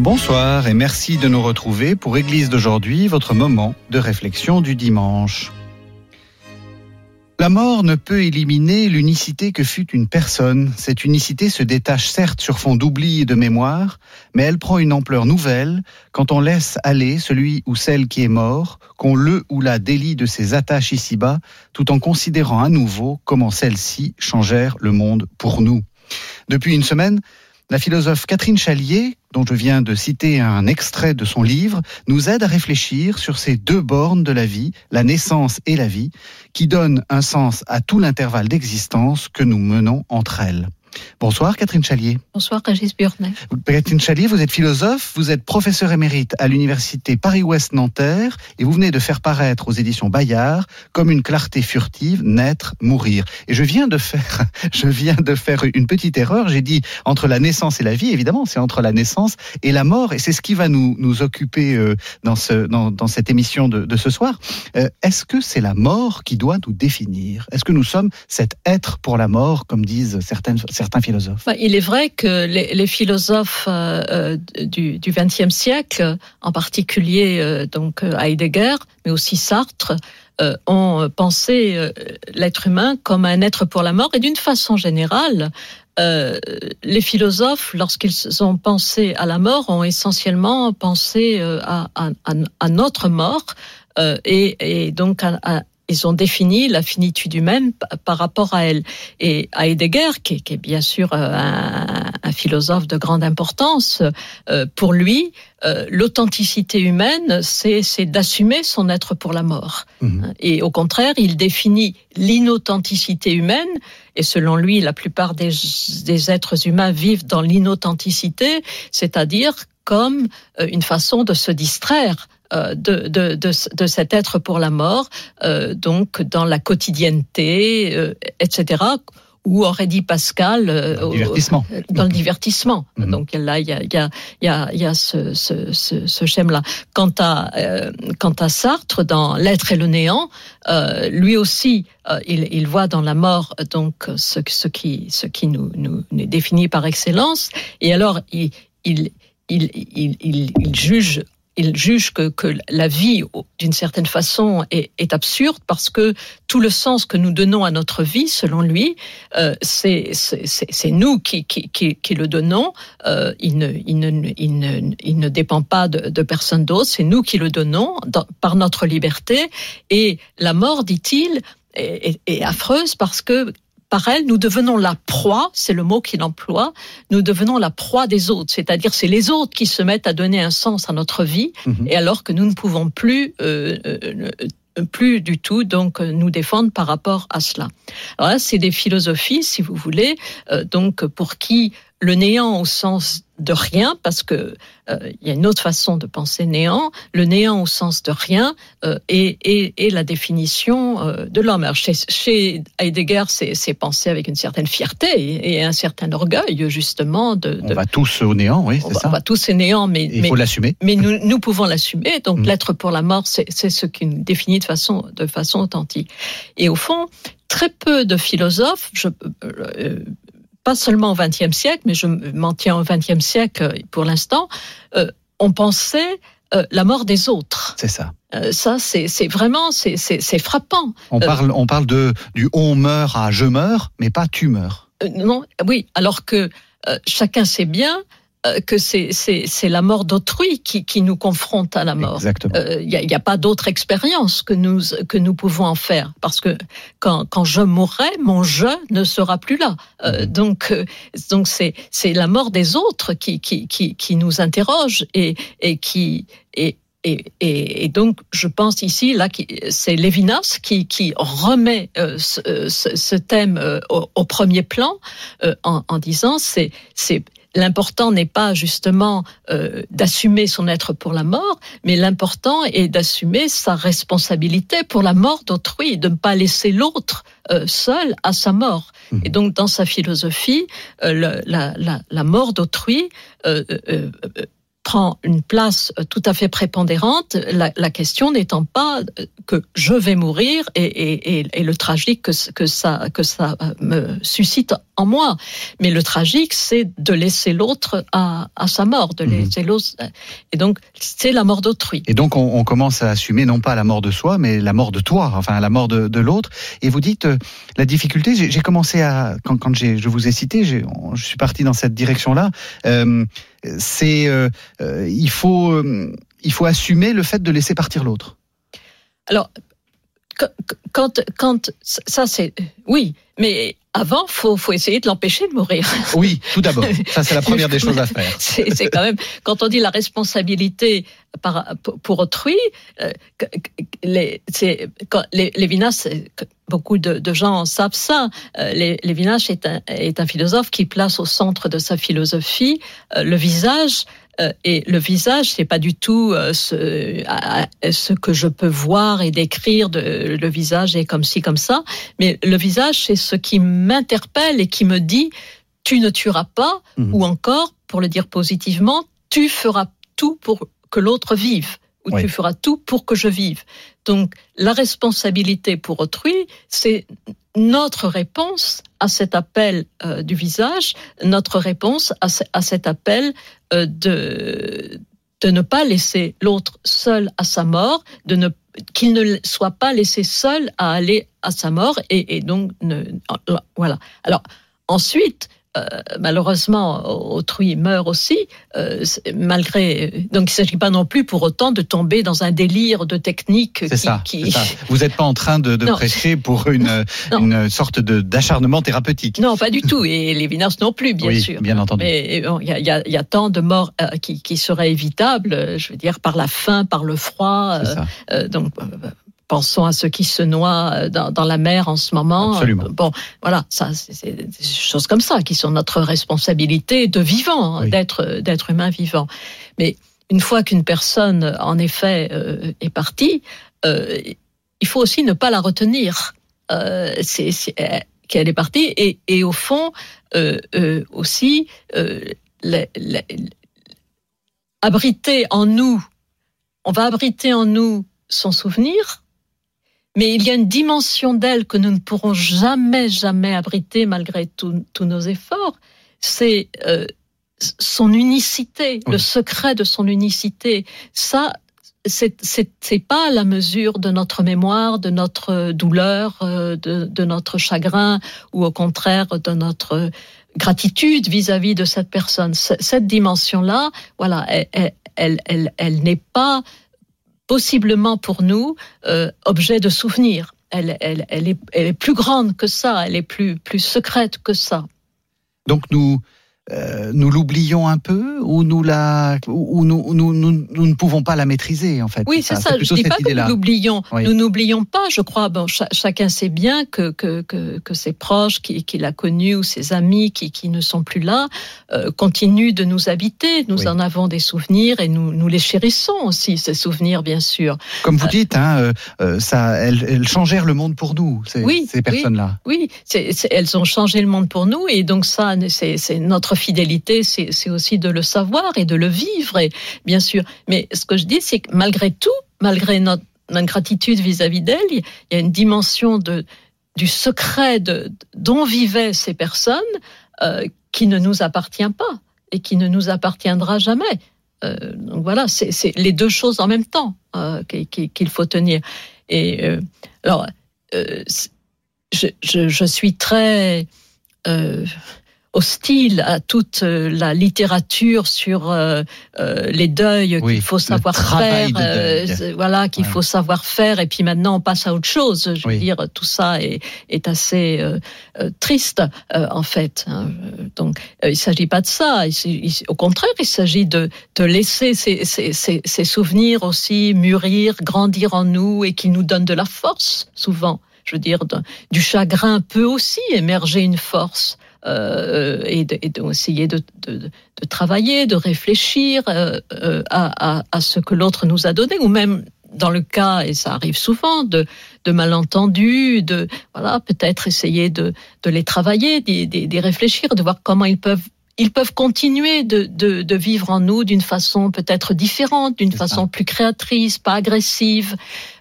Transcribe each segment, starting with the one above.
Bonsoir et merci de nous retrouver pour Église d'aujourd'hui, votre moment de réflexion du dimanche. La mort ne peut éliminer l'unicité que fut une personne. Cette unicité se détache certes sur fond d'oubli et de mémoire, mais elle prend une ampleur nouvelle quand on laisse aller celui ou celle qui est mort, qu'on le ou la délie de ses attaches ici-bas, tout en considérant à nouveau comment celles-ci changèrent le monde pour nous. Depuis une semaine, la philosophe Catherine Chalier, dont je viens de citer un extrait de son livre, nous aide à réfléchir sur ces deux bornes de la vie, la naissance et la vie, qui donnent un sens à tout l'intervalle d'existence que nous menons entre elles. Bonsoir Catherine Chalier. Bonsoir Régis Burnet. Catherine Chalier, vous êtes philosophe, vous êtes professeur émérite à l'université Paris-Ouest Nanterre et vous venez de faire paraître aux éditions Bayard comme une clarté furtive, naître, mourir. Et je viens de faire, je viens de faire une petite erreur. J'ai dit entre la naissance et la vie. Évidemment, c'est entre la naissance et la mort et c'est ce qui va nous, nous occuper euh, dans, ce, dans, dans cette émission de, de ce soir. Euh, Est-ce que c'est la mort qui doit nous définir? Est-ce que nous sommes cet être pour la mort, comme disent certaines philosophes Il est vrai que les, philosophes euh, du XXe siècle, en particulier euh, donc Heidegger, mais aussi Sartre, euh, ont pensé euh, l'être humain comme un être pour la mort. Et d'une façon générale, euh, les philosophes, lorsqu'ils ont pensé à la mort, ont essentiellement pensé à, notre mort et, et, donc à, ils ont défini la finitude humaine par rapport à elle. Et Heidegger, qui est, qui est bien sûr un, un, philosophe de grande importance, euh, pour lui, euh, l'authenticité humaine, c'est d'assumer son être pour la mort. Mmh. Et au contraire, il définit l'inauthenticité humaine, et selon lui, la plupart des, des êtres humains vivent dans l'inauthenticité, c'est-à-dire comme euh, une façon de se distraire euh, de, de, de, de, cet être pour la mort, euh, donc dans la quotidienneté, euh, etc où aurait dit Pascal dans le divertissement. Dans le divertissement. -hmm. Donc là, il y a, y a, y a, y a ce, ce, ce, ce schème-là. Quant à euh, quant à Sartre, dans L'être et le néant, euh, lui aussi, euh, il, il voit dans la mort donc ce, ce qui ce qui nous, nous, nous définit par excellence. Et alors, il il il, il, il, il juge il juge que, que la vie, d'une certaine façon, est, absurde parce que tout le sens que nous donnons à notre vie, selon lui, euh, c'est nous qui, qui, qui, le donnons. Euh, il, ne, il, ne, il, ne, il, ne, dépend pas de, de personne d'autre, c'est nous qui le donnons par notre liberté. Et la mort, dit-il, est affreuse parce que par elle, nous devenons la proie, c'est le mot qu'il emploie, nous devenons la proie des autres, c'est-à-dire c'est les autres qui se mettent à donner un sens à notre vie, mmh. et alors que nous ne pouvons plus euh, euh, plus du tout donc nous défendre par rapport à cela. Alors là, c'est des philosophies, si vous voulez, euh, donc pour qui le néant au sens de rien, parce que euh, il y a une autre façon de penser néant, le néant au sens de rien euh, est, est, est, la définition euh, de l'homme. Chez, chez, Heidegger, c'est pensé avec une certaine fierté et, et, un certain orgueil, justement. De, de... On va tous au néant, oui, c'est ça. On va tous au néant, mais il faut l'assumer. Mais nous, nous pouvons l'assumer. Donc, mmh. l'être pour la mort, c'est ce qui nous définit de façon, de façon authentique. Et au fond, très peu de philosophes, je, euh, pas seulement au XXe siècle, mais je m'en tiens au XXe siècle pour l'instant, euh, on pensait euh, la mort des autres. C'est ça. Euh, ça, c'est vraiment, c'est frappant. On parle, on parle de du on meurt à je meurs, mais pas tu meurs. non, oui, alors que chacun sait bien que c'est la mort d'autrui qui, qui, nous confronte à la mort. Il n'y a, a, pas d'autre expérience que nous, que nous pouvons en faire. Parce que quand, quand je mourrai, mon je ne sera plus là. Euh, donc donc c'est la mort des autres qui, qui, qui, qui nous interroge et, et qui... Et, et, et, et, donc, je pense ici, là, c'est Lévinas qui, qui remet euh, ce, ce, ce, thème euh, au, au, premier plan euh, en, en disant c'est l'important n'est pas justement euh, d'assumer son être pour la mort, mais l'important est d'assumer sa responsabilité pour la mort d'autrui, de ne pas laisser l'autre euh, seul à sa mort. Mmh. Et donc, dans sa philosophie, euh, la, la, la, mort d'autrui prend une place tout à fait prépondérante, la, la question n'étant pas que je vais mourir et, et, et, le tragique que, que, ça, que ça me suscite en moi. Mais le tragique, c'est de laisser l'autre à, à, sa mort, de mhm. laisser l'autre. Et donc, c'est la mort d'autrui. Et donc, on, on, commence à assumer non pas la mort de soi, mais la mort de toi, enfin la mort de, de l'autre. Et vous dites, la difficulté, j'ai commencé à, quand, quand je vous ai cité, je suis parti dans cette direction-là. Euh, c'est euh, euh, il faut euh, il faut assumer le fait de laisser partir l'autre. Alors quand quand ça c'est oui, mais avant, faut faut essayer de l'empêcher de mourir. Oui, tout d'abord. Ça c'est la première des choses à faire. C'est quand même quand on dit la responsabilité par, pour autrui, les, les, les Vinas, beaucoup de, de, gens savent ça. Les, Lévinas est un, est un philosophe qui place au centre de sa philosophie le visage euh, et le visage, c'est pas du tout euh, ce, ce que je peux voir et décrire. De, le visage est comme ci, comme ça. Mais le visage, c'est ce qui m'interpelle et qui me dit tu ne tueras pas, mhm. ou encore, pour le dire positivement, tu feras tout pour que l'autre vive ou tu feras tout pour que je vive. Donc la responsabilité pour autrui, c'est notre réponse à cet appel euh, du visage, notre réponse à, à cet appel euh, de, de ne pas laisser l'autre seul à sa mort, de ne qu'il ne soit pas laissé seul à aller à sa mort et, et donc ne, voilà. Alors ensuite, euh, malheureusement, autrui meurt aussi, euh, malgré. Donc, il ne s'agit pas non plus pour autant de tomber dans un délire de technique. C'est ça, ça, Vous n'êtes pas en train de, de prêcher pour une, une sorte d'acharnement thérapeutique. Non, pas du tout. Et les Vinas non plus, bien oui, sûr. Bien entendu. Mais il y, a, y, a, tant de morts euh, qui, qui, seraient évitables, je veux dire, par la faim, par le froid. donc, Pensons à ceux qui se noient euh, dans, dans la mer en ce moment. Absolument. Bon, voilà, ça, c'est des choses comme ça qui sont notre responsabilité de vivant, hein, d'être d'être humain vivant. Mais une fois qu'une personne, en effet, euh, est partie, euh, il faut aussi ne pas la retenir. Euh, c'est qu'elle est partie et, et au fond euh, euh, aussi abriter en nous, on va abriter en nous son souvenir, mais il y a une dimension d'elle que nous ne pourrons jamais, jamais abriter malgré tous nos efforts. C'est euh, son unicité, le secret de son unicité. Ça, c'est pas la mesure de notre mémoire, de notre douleur, euh, de, de, notre chagrin, ou au contraire de notre gratitude vis-à-vis -vis de cette personne. Cette dimension-là, voilà, elle, elle, elle, elle n'est pas possiblement pour nous euh, objet de souvenir. Elle, est, elle est plus grande que ça, elle est plus, plus secrète que ça. Donc nous, euh, nous l'oublions un peu ou nous la ou nous, nous, nous, nous, ne pouvons pas la maîtriser en fait. Oui, c'est ça. Je dis pas que nous l'oublions. Nous n'oublions pas. Je crois. Bon, chacun sait bien que que, que, que ses proches qu'il qui a connu ou ses amis qui, qui ne sont plus là euh, continuent de nous habiter. Nous en avons des souvenirs et nous nous les chérissons aussi ces souvenirs bien sûr. Comme vous euh, dites, hein, ça, elles, elles, changèrent le monde pour nous. Ces, oui, ces personnes-là. Oui, oui elles ont changé le monde pour nous et donc ça, c'est notre fidélité, c'est aussi de le savoir et de le vivre, et, bien sûr. Mais ce que je dis, c'est que malgré tout, malgré notre, gratitude vis-à-vis d'elle, il y a une dimension de, du secret dont vivaient ces personnes euh, qui ne nous appartient pas et qui ne nous appartiendra jamais. Euh, donc voilà, c'est les deux choses en même temps euh, qu'il faut tenir. Et alors, je, suis très hostile à toute euh, la littérature sur euh, euh, les deuils qu'il faut savoir faire, voilà qu'il ouais. faut savoir faire, et puis maintenant on passe à autre chose. Je veux oui. dire, tout ça est, est assez triste en fait. Hein. Donc il s'agit pas de ça. Il, il, au contraire, il s'agit de, de laisser ces, ces, ces, ces souvenirs aussi mûrir, grandir en nous, et qui nous donnent de la force souvent. Je veux dire, du chagrin peut aussi émerger une force. Euh, et d'essayer de, de, de, de, travailler, de réfléchir euh, euh, à, à, à, ce que l'autre nous a donné, ou même dans le cas, et ça arrive souvent, de, malentendus, de voilà, peut-être essayer de, de les travailler, d'y réfléchir, de voir comment ils peuvent ils peuvent continuer de, de, de vivre en nous d'une façon peut-être différente, d'une façon ça. plus créatrice, pas agressive,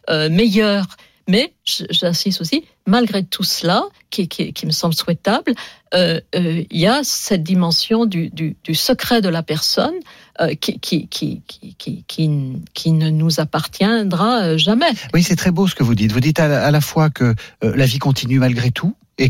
euh, meilleure. Mais j'insiste aussi, malgré tout cela, qui, me semble souhaitable, euh, euh, il y a cette dimension du, secret de la personne euh, qui, ne nous appartiendra jamais. Oui, c'est très beau ce que vous dites. Vous dites à la, fois que la vie continue malgré tout, et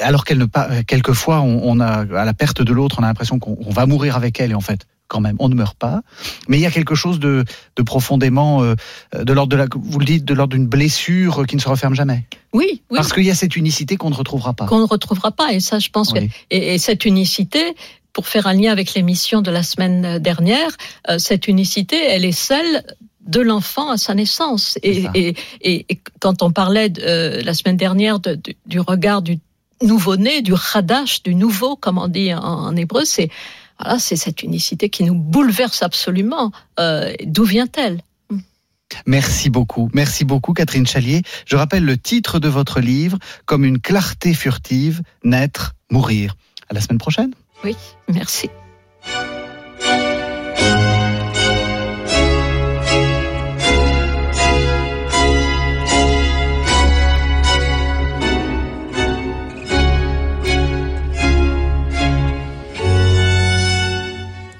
alors qu'elle ne pas, quelquefois on, on, a à la perte de l'autre, on a l'impression qu'on va mourir avec elle, et en fait, quand même, on ne meurt pas. Mais il y a quelque chose de, de profondément, euh, de l'ordre de la, vous le dites, de l'ordre d'une blessure qui ne se referme jamais. Oui, oui. Parce qu'il y a cette unicité qu'on ne retrouvera pas. Qu'on ne retrouvera pas, et ça, je pense oui. que, et, et cette unicité, pour faire un lien avec l'émission de la semaine dernière, euh, cette unicité, elle est celle de l'enfant à sa naissance. Et, et, et, et, quand on parlait de, euh, la semaine dernière de, de, du regard du nouveau-né, du radash, du nouveau, comme on dit en, en hébreu, c'est voilà, c'est cette unicité qui nous bouleverse absolument. Euh, D'où vient-elle? Merci beaucoup. Merci beaucoup, Catherine Chalier. Je rappelle le titre de votre livre, Comme une clarté furtive, naître, mourir. À la semaine prochaine. Oui, merci.